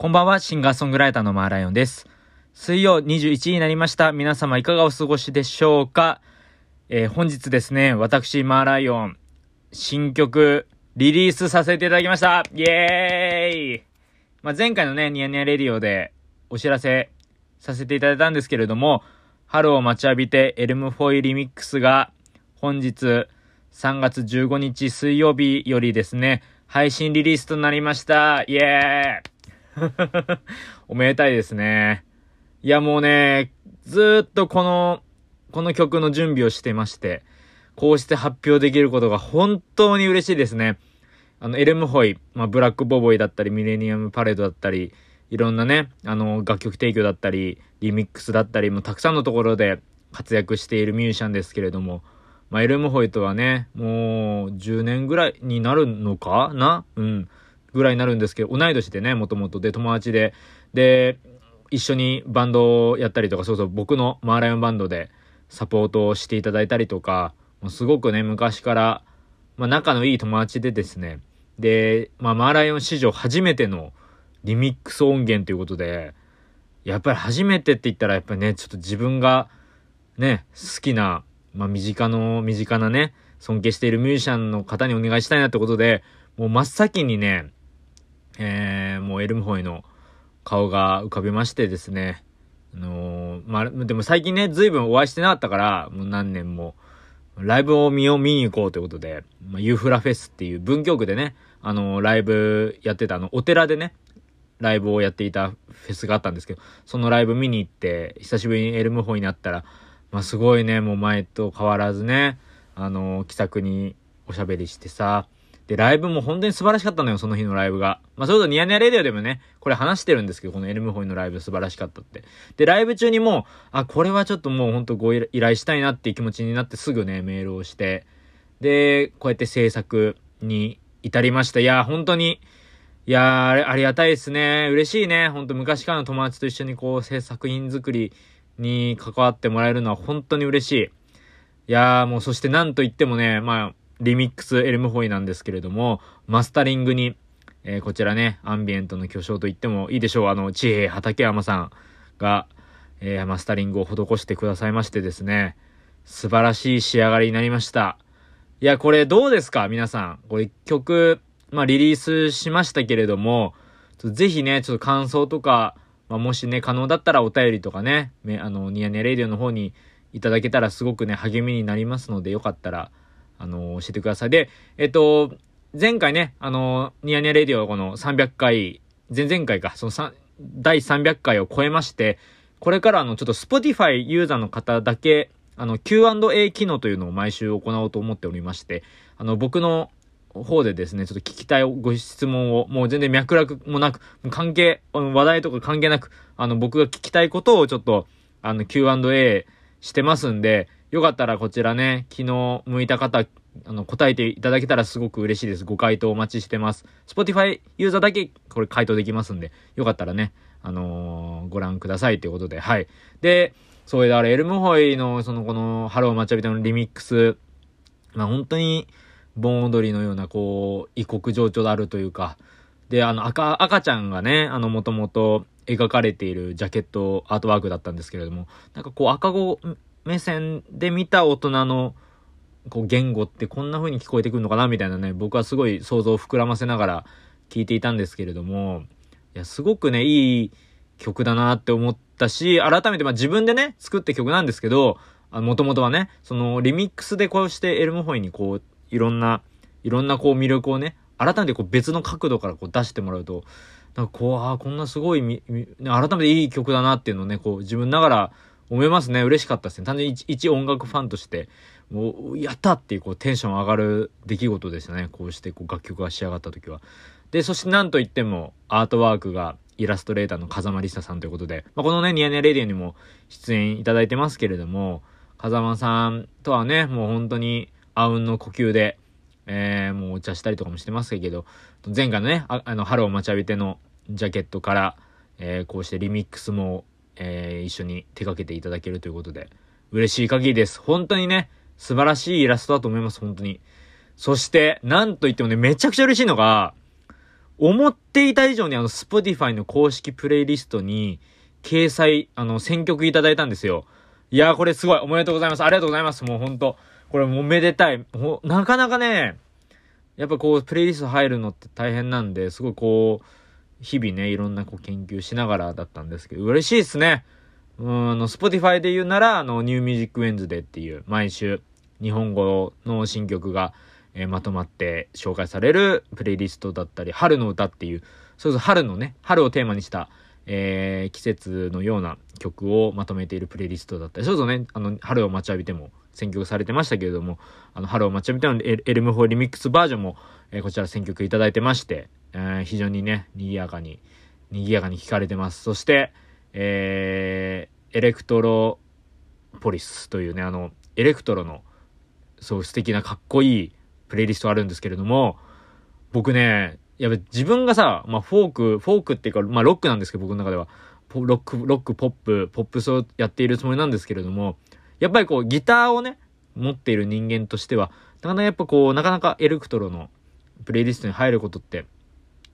こんばんは、シンガーソングライターのマーライオンです。水曜21時になりました。皆様いかがお過ごしでしょうか？えー、本日ですね、私、マーライオン、新曲、リリースさせていただきましたイエーイまあ、前回のね、ニヤニヤレディオでお知らせさせていただいたんですけれども、春を待ちわびてエルムフォイリミックスが本日3月15日水曜日よりですね、配信リリースとなりました。イエーイ おめでたいですね。いやもうね、ずっとこの、この曲の準備をしてまして、こうして発表できることが本当に嬉しいですね。あの、エルムホイ、まあ、ブラックボボイだったり、ミレニアムパレードだったり、いろんなね、あの、楽曲提供だったり、リミックスだったり、もたくさんのところで活躍しているミュージシャンですけれども、まあ、エルムホイとはね、もう10年ぐらいになるのかな？うん。ぐらいになるんですけど、同い年でね、もともとで友達で、で、一緒にバンドをやったりとか、そうそう、僕のマーライオンバンドでサポートをしていただいたりとか、もうすごくね、昔から、まあ仲のいい友達でですね、で、まあマーライオン史上初めてのリミックス音源ということで、やっぱり初めてって言ったらやっぱりね、ちょっと自分がね、好きな、まあ身近の、身近なね、尊敬しているミュージシャンの方にお願いしたいなってことで、もう真っ先にね、えー、もうエルムホイの顔が浮かびましてですね。あのー、まあ、でも最近ね、随分お会いしてなかったから、もう何年も、ライブを見よう見に行こうということで、まあ、ユーフラフェスっていう文京区でね、あのー、ライブやってた、あの、お寺でね、ライブをやっていたフェスがあったんですけど、そのライブ見に行って、久しぶりにエルムホイになったら、まあ、すごいね、もう前と変わらずね、あのー、気さくにおしゃべりしてさ、で、ライブも本当に素晴らしかったのよ、その日のライブが。まあ、それとニヤニヤレディオでもね、これ話してるんですけど、このエルムホイのライブ素晴らしかったって。で、ライブ中にもうあ、これはちょっともうほんとご依頼したいなっていう気持ちになってすぐね、メールをして、で、こうやって制作に至りました。いや、本当に、いやありがたいですね。嬉しいね。ほんと昔からの友達と一緒にこう、制作品作りに関わってもらえるのは本当に嬉しい。いやーもうそしてなんと言ってもね、まあ、リミックスエルムホイなんですけれども、マスタリングに、えー、こちらね、アンビエントの巨匠と言ってもいいでしょう。あの、地平畠山さんが、えー、マスタリングを施してくださいましてですね、素晴らしい仕上がりになりました。いや、これどうですか？皆さん。これ曲、まあ、リリースしましたけれども、ぜひね、ちょっと感想とか、まあ、もしね、可能だったらお便りとかね、あの、ニヤニヤレイディオの方にいただけたらすごくね、励みになりますので、よかったら、あの、教えてください。で、えっと、前回ね、あの、ニヤニヤレディオこの300回、前々回か、その3、第300回を超えまして、これからあの、ちょっと Spotify ユーザーの方だけ、あの、Q&A 機能というのを毎週行おうと思っておりまして、あの、僕の方でですね、ちょっと聞きたいご質問を、もう全然脈絡もなく、関係、話題とか関係なく、あの、僕が聞きたいことをちょっと、あの、Q&A してますんで、よかったらこちらね、昨日向いた方、あの、答えていただけたらすごく嬉しいです。ご回答お待ちしてます。Spotify ユーザーだけこれ回答できますんで、よかったらね、あのー、ご覧くださいということで、はい。で、そうだ、あれ、エルムホイの、その、この、ハローマチャビタのリミックス、まあ、本当に、盆踊りのような、こう、異国情緒であるというか、で、あの、赤、赤ちゃんがね、あの、もともと描かれているジャケットアートワークだったんですけれども、なんかこう、赤子目線で見た大人のこう言語ってこんな風に聞こえてくるのかなみたいなね、僕はすごい想像を膨らませながら聞いていたんですけれども、いや、すごくね、いい曲だなって思ったし、改めてまあ自分でね、作った曲なんですけど、もともとはね、そのリミックスでこうしてエルムホイにこう、いろんな、いろんなこう魅力をね、改めてこう別の角度からこう出してもらうと、なんかこう、ああ、こんなすごい改めていい曲だなっていうのをね、こう自分ながら思いますね。嬉しかったですね。単純に一音楽ファンとして、もう、やったっていうこうテンション上がる出来事でしたね。こうしてこう楽曲が仕上がった時は。で、そしてなんといってもアートワークがイラストレーターの風間りささんということで、まあ、このね、ニヤニヤレディオにも出演いただいてますけれども、風間さんとはね、もう本当にあうんの呼吸で、えー、もうお茶したりとかもしてますけど、前回のね、ああの、春を待ちわびてのジャケットから、えー、こうしてリミックスもえー、一緒に手掛けていただけるということで、嬉しい限りです。本当にね、素晴らしいイラストだと思います、本当に。そして、なんと言ってもね、めちゃくちゃ嬉しいのが、思っていた以上にあの、Spotify の公式プレイリストに、掲載、あの、選曲いただいたんですよ。いやー、これすごい。おめでとうございます。ありがとうございます。もうほんと。これもうめでたい。なかなかね、やっぱこう、プレイリスト入るのって大変なんで、すごいこう、日々ね、いろんなこう研究しながらだったんですけど、嬉しいですね。うん、あの、Spotify で言うなら、あの、 New Music Wednesday っていう、毎週、日本語の新曲が、えー、まとまって紹介されるプレイリストだったり、春の歌っていう、そうそう、春のね、春をテーマにした、えー、季節のような曲をまとめているプレイリストだったり、そうそうね、あの、春を待ちわびても選曲されてましたけれども、あの、春を待ちわびてのエルム4リミックスバージョンも、えー、こちら選曲いただいてまして、えー、非常にね、賑やかに、賑やかに聴かれてます。そして、えー、エレクトロポリスというね、あの、エレクトロの、そう素敵なかっこいいプレイリストあるんですけれども、僕ね、やっぱ自分がさ、まあフォーク、フォークっていうか、まあロックなんですけど、僕の中では。ロック、ロック、ポップ、ポップスをやっているつもりなんですけれども、やっぱりこう、ギターをね、持っている人間としては、なかなかやっぱこう、なかなかエレクトロのプレイリストに入ることって、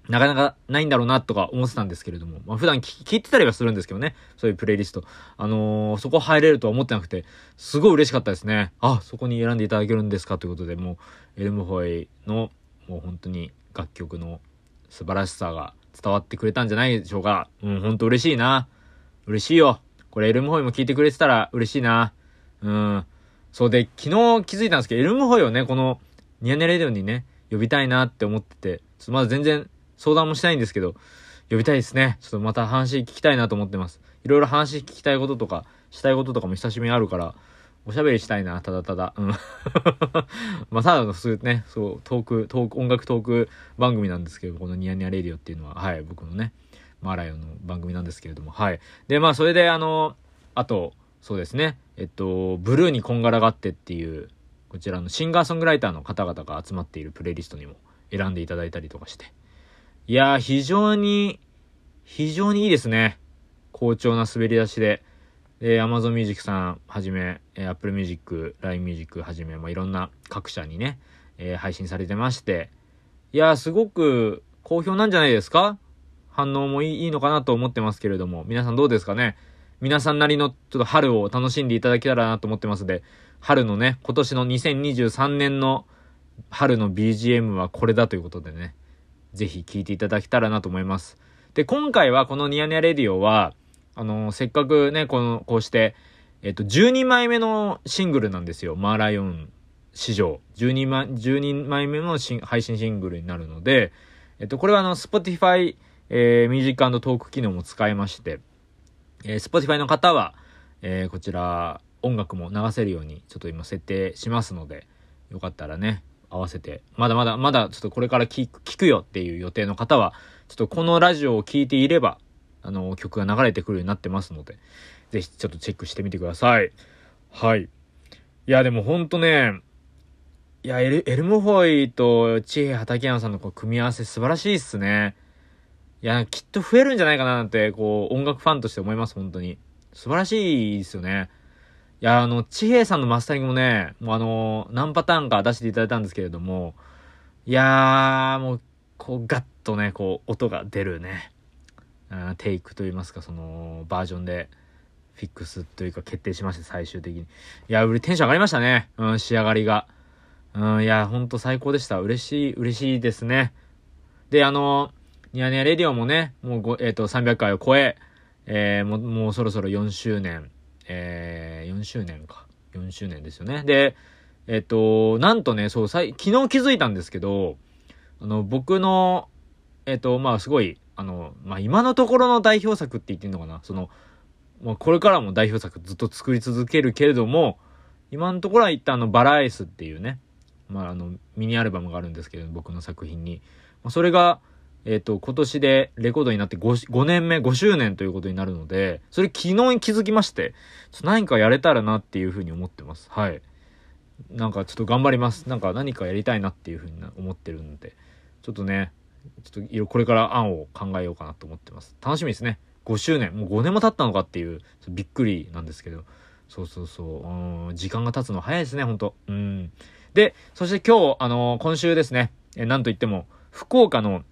なかなかないんだろうなとか思ってたんですけれども、まあ普段聞いてたりはするんですけどね、そういうプレイリスト。あのー、そこ入れるとは思ってなくて、すごい嬉しかったですね。あ、そこに選んでいただけるんですかということで、もう、エルムホイの、もう本当に楽曲の素晴らしさが伝わってくれたんじゃないでしょうか。うん、ほんと嬉しいな。嬉しいよ。これエルムホイも聞いてくれてたら嬉しいな。うん。そうで、昨日気づいたんですけど、エルムホイをね、このニヤネレディオにね、呼びたいなって思ってて、まだ全然相談もしたいんですけど、呼びたいですね。ちょっとまた話聞きたいなと思ってます。いろいろ話聞きたいこととか、したいこととかも久しぶりにあるから、おしゃべりしたいな、ただただ。うん。まあ、ただの普通ね、そう、トーク、トーク、音楽トーク番組なんですけど、このニヤニヤレディオっていうのは、はい、僕のね、マーライオンの番組なんですけれども、はい。で、まあ、それで、あの、あと、そうですね、えっと、ブルーにこんがらがってっていう、こちらのシンガーソングライターの方々が集まっているプレイリストにも選んでいただいたりとかして。いやー、非常に、非常にいいですね。好調な滑り出しで。で、Amazon Music さんはじめ、え Apple Music、LINE Music はじめ、まあ、いろんな各社にね、えー、配信されてまして、いやー、すごく好評なんじゃないですか？反応もいいのかなと思ってますけれども、皆さんどうですかね？皆さんなりのちょっと春を楽しんでいただけたらなと思ってますので、春のね、今年の2023年の春の BGM はこれだということでね、ぜひ聴いていただけたらなと思います。で、今回はこのニヤニヤレディオは、あの、せっかくね、この、こうして、えっと、12枚目のシングルなんですよ。マーライオン史上。12枚、12枚目の配信シングルになるので、えっと、これはあの、Spotify、えー、ミュージックトーク機能も使えまして、えー、Spotify の方は、えー、こちら、音楽も流せるように、ちょっと今設定しますので、よかったらね、合わせて、まだまだ、まだちょっとこれから聞く聞くよっていう予定の方は、ちょっとこのラジオを聴いていれば、あの、曲が流れてくるようになってますので、ぜひちょっとチェックしてみてください。はい。いや、でもほんとね、いや、エルエルムホイと地平畠山さんのこう組み合わせ素晴らしいっすね。いや、きっと増えるんじゃないかななんて、こう、音楽ファンとして思います、本当に。素晴らしいですよね。いや、あの、地平さんのマスタリングもね、もうあの、何パターンか出していただいたんですけれども、いやー、もう、こう、ガッとね、こう、音が出るね。テイクといいますか、その、バージョンで、フィックスというか決定しまして、最終的に。いや、テンション上がりましたね。うん、仕上がりが。うん、いや、ほんと最高でした。嬉しい、嬉しいですね。で、あの、ニヤニヤレディオもね、もうえっ、ー、と、300回を超え、えー、もう、もうそろそろ4周年、えー、4周年か。4周年ですよね。で、えっ、と、なんとね、そう、昨日気づいたんですけど、あの、僕の、えっ、と、まあ、すごい、あの、まあ、今のところの代表作って言ってんのかなその、まあ、これからも代表作ずっと作り続けるけれども、今のところは一旦あの、バラエスっていうね、まあ、あの、ミニアルバムがあるんですけど、僕の作品に。まあ、それが、えっ、ー、と、今年でレコードになって 5, 5年目、5周年ということになるので、それ昨日に気づきまして、ちょ何かやれたらなっていうふうに思ってます。はい。なんかちょっと頑張ります。なんか何かやりたいなっていうふうに思ってるので、ちょっとね、ちょっとこれから案を考えようかなと思ってます。楽しみですね。5周年。もう5年も経ったのかっていう、びっくりなんですけど。そうそうそう。うん、時間が経つの早いですね、ほんと。うん。で、そして今日、あのー、今週ですね、えなんといっても、福岡の、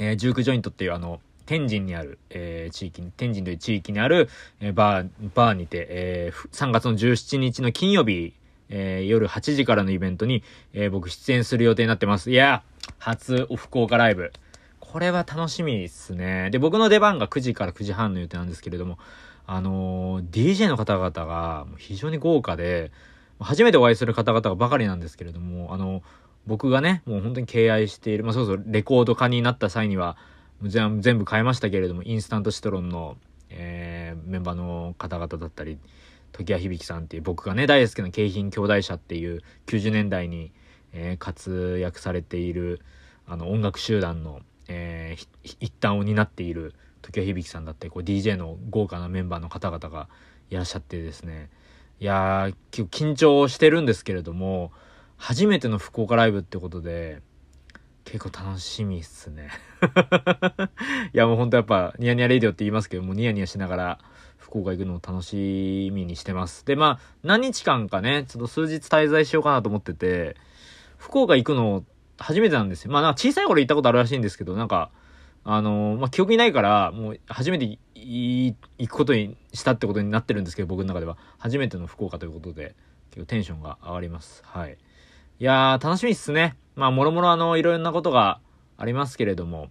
えー、ジュークジョイントっていうあの、天神にある、えー、地域に、天神という地域にある、えー、バー、バーにて、えー、3月の17日の金曜日、えー、夜8時からのイベントに、えー、僕出演する予定になってます。いや初福岡ライブ。これは楽しみですね。で、僕の出番が9時から9時半の予定なんですけれども、あのー、DJ の方々が非常に豪華で、初めてお会いする方々ばかりなんですけれども、あの、僕がね、もう本当に敬愛している、まあそうそうレコード化になった際には、全部変えましたけれども、インスタントシトロンの、えー、メンバーの方々だったり、時矢響さんっていう僕がね、大好きな京浜兄弟社っていう90年代に、えー、活躍されている、あの音楽集団の、えー、一端を担っている時矢響さんだってこう DJ の豪華なメンバーの方々がいらっしゃってですね。いやー緊張してるんですけれども初めての福岡ライブってことで結構楽しみっすね いやもうほんとやっぱニヤニヤレディオって言いますけどもニヤニヤしながら福岡行くのを楽しみにしてます。で、まあ、何日間かね、ちょっと数日滞在しようかなと思ってて、福岡行くの初めてなんですよ。まあ、なんか小さい頃行ったことあるらしいんですけど、なんか、あのー、まあ、記憶にないから、もう初めて行くことにしたってことになってるんですけど、僕の中では。初めての福岡ということで、結構テンションが上がります。はい。いやー、楽しみっすね。まあ、もろもろあの、いろんなことがありますけれども、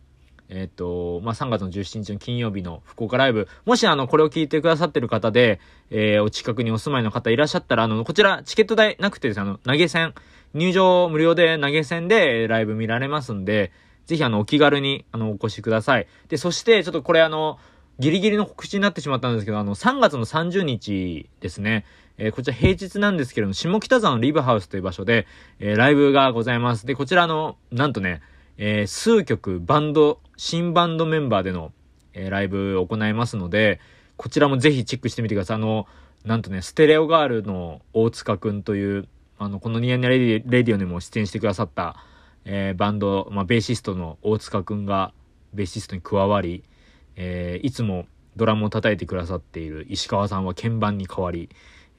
えっ、と、まあ、3月の17日の金曜日の福岡ライブ、もしあの、これを聞いてくださってる方で、えー、お近くにお住まいの方いらっしゃったら、あの、こちら、チケット代なくてですね、あの、投げ銭、入場無料で投げ銭でライブ見られますんで、ぜひあの、お気軽に、あの、お越しください。で、そして、ちょっとこれあの、ギリギリの告知になってしまったんですけど、あの、3月の30日ですね、えー、こちら平日なんですけれども、下北沢のリブハウスという場所で、えー、ライブがございます。で、こちらの、なんとね、えー、数曲バンド、新バンドメンバーでの、え、ライブを行いますので、こちらもぜひチェックしてみてください。あの、なんとね、ステレオガールの大塚くんという、あの、このニヤニヤレディレディオにも出演してくださった、え、バンド、まあ、ベーシストの大塚くんが、ベーシストに加わり、えー、いつもドラムを叩いてくださっている石川さんは鍵盤に変わり、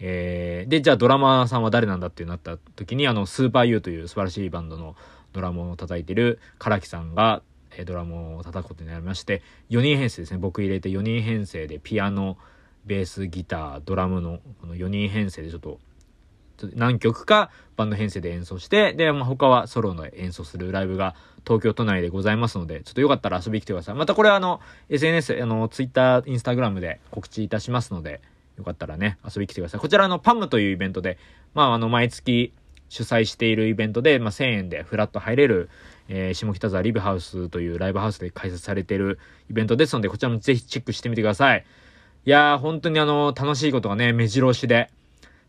えー、で、じゃあドラマーさんは誰なんだってなった時に、あの、スーパーユーという素晴らしいバンドのドラムを叩いてる唐木さんが、えドラムを叩くことになりまして、4人編成ですね。僕入れて4人編成でピアノ、ベース、ギター、ドラムのこの4人編成でちょっと何曲かバンド編成で演奏して、で、まあ、他はソロの演奏するライブが東京都内でございますので、ちょっとよかったら遊びに来てください。またこれはあの、SNS、あの、Twitter、Instagram で告知いたしますので、よかったらね、遊びに来てください。こちらのパムというイベントで、まあ、あの、毎月主催しているイベントで、まあ、1000円でフラット入れる、えー、下北沢リブハウスというライブハウスで開催されているイベントですので、こちらもぜひチェックしてみてください。いやー、本当にあの、楽しいことがね、目白押しで。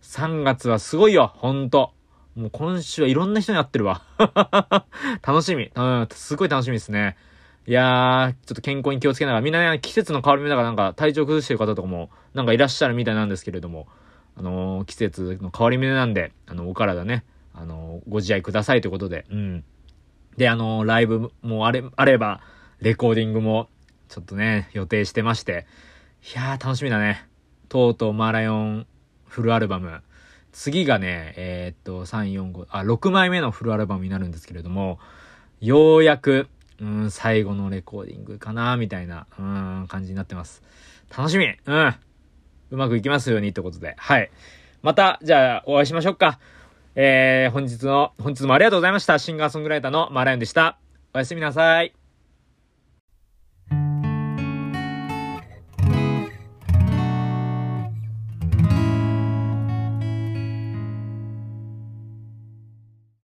3月はすごいよ、ほんと。もう今週はいろんな人に会ってるわ。楽しみ。うん、すごい楽しみですね。いやー、ちょっと健康に気をつけながら、みんなね、季節の変わり目だからなんか体調崩してる方とかも、なんかいらっしゃるみたいなんですけれども、あのー、季節の変わり目なんで、あの、お体ね、あのー、ご自愛くださいということで、うん。で、あのー、ライブもあれ、あれば、レコーディングも、ちょっとね、予定してまして、いやー、楽しみだね。とうとうマーライオンフルアルバム。次がね、えー、っと、3、4、5、あ、6枚目のフルアルバムになるんですけれども、ようやく、うん、最後のレコーディングかな、みたいな、うん、感じになってます。楽しみうん。うまくいきますようにってことで。はい。また、じゃあ、お会いしましょうか。えー、本日の、本日もありがとうございました。シンガーソングライターのマーライオンでした。おやすみなさい。